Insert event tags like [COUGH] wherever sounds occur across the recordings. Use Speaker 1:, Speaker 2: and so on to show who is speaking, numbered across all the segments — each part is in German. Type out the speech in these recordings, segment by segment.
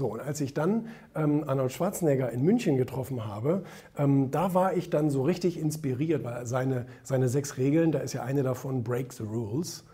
Speaker 1: So, und als ich dann ähm, Arnold Schwarzenegger in München getroffen habe, ähm, da war ich dann so richtig inspiriert, weil seine, seine sechs Regeln, da ist ja eine davon Break the Rules.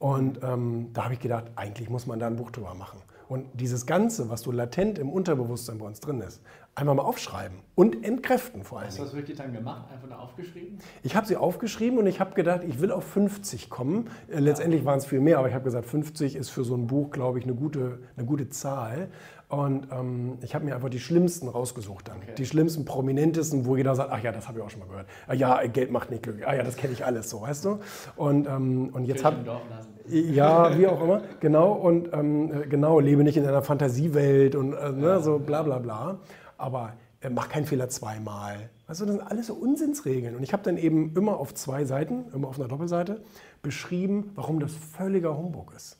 Speaker 1: Und ähm, da habe ich gedacht, eigentlich muss man da ein Buch drüber machen. Und dieses Ganze, was so latent im Unterbewusstsein bei uns drin ist, einfach mal aufschreiben und entkräften vor allem.
Speaker 2: Hast du das wirklich dann gemacht? Einfach nur aufgeschrieben?
Speaker 1: Ich habe sie aufgeschrieben und ich habe gedacht, ich will auf 50 kommen. Äh, letztendlich waren es viel mehr, aber ich habe gesagt, 50 ist für so ein Buch, glaube ich, eine gute, eine gute Zahl. Und ähm, ich habe mir einfach die schlimmsten rausgesucht dann. Okay. Die schlimmsten, prominentesten, wo jeder sagt, ach ja, das habe ich auch schon mal gehört. Ah, ja, [LAUGHS] Geld macht nicht glücklich. Ah ja, das kenne ich alles so, weißt du? Und, ähm, und jetzt habe ja, wie auch immer, genau. Und ähm, genau, lebe nicht in einer Fantasiewelt und äh, ne, so bla bla bla. Aber äh, mach keinen Fehler zweimal. Also das sind alles so Unsinnsregeln. Und ich habe dann eben immer auf zwei Seiten, immer auf einer Doppelseite, beschrieben, warum das völliger Humbug ist.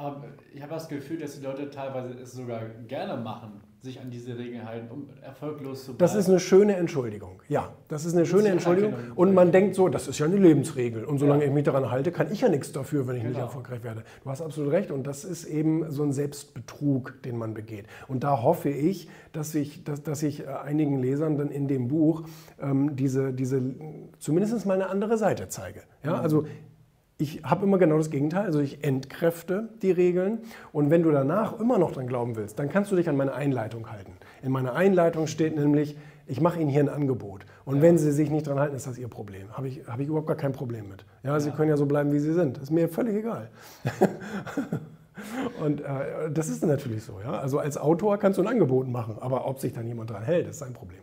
Speaker 2: Aber ich habe das Gefühl, dass die Leute teilweise es sogar gerne machen, sich an diese Regeln halten, um erfolglos zu bleiben.
Speaker 1: Das ist eine schöne Entschuldigung. Ja, das ist eine schöne Entschuldigung. Und man denkt so, das ist ja eine Lebensregel. Und solange ja. ich mich daran halte, kann ich ja nichts dafür, wenn ich genau. nicht erfolgreich werde. Du hast absolut recht. Und das ist eben so ein Selbstbetrug, den man begeht. Und da hoffe ich, dass ich, dass, dass ich äh, einigen Lesern dann in dem Buch ähm, diese, diese zumindest mal eine andere Seite zeige. Ja, mhm. also ich habe immer genau das Gegenteil, also ich entkräfte die Regeln und wenn du danach immer noch dran glauben willst, dann kannst du dich an meine Einleitung halten. In meiner Einleitung steht nämlich, ich mache Ihnen hier ein Angebot und ja. wenn Sie sich nicht dran halten, ist das Ihr Problem. Habe ich, hab ich überhaupt gar kein Problem mit. Ja, ja. Sie können ja so bleiben, wie Sie sind. Ist mir völlig egal. [LAUGHS] und äh, das ist natürlich so. Ja? Also als Autor kannst du ein Angebot machen, aber ob sich dann jemand dran hält, ist sein Problem.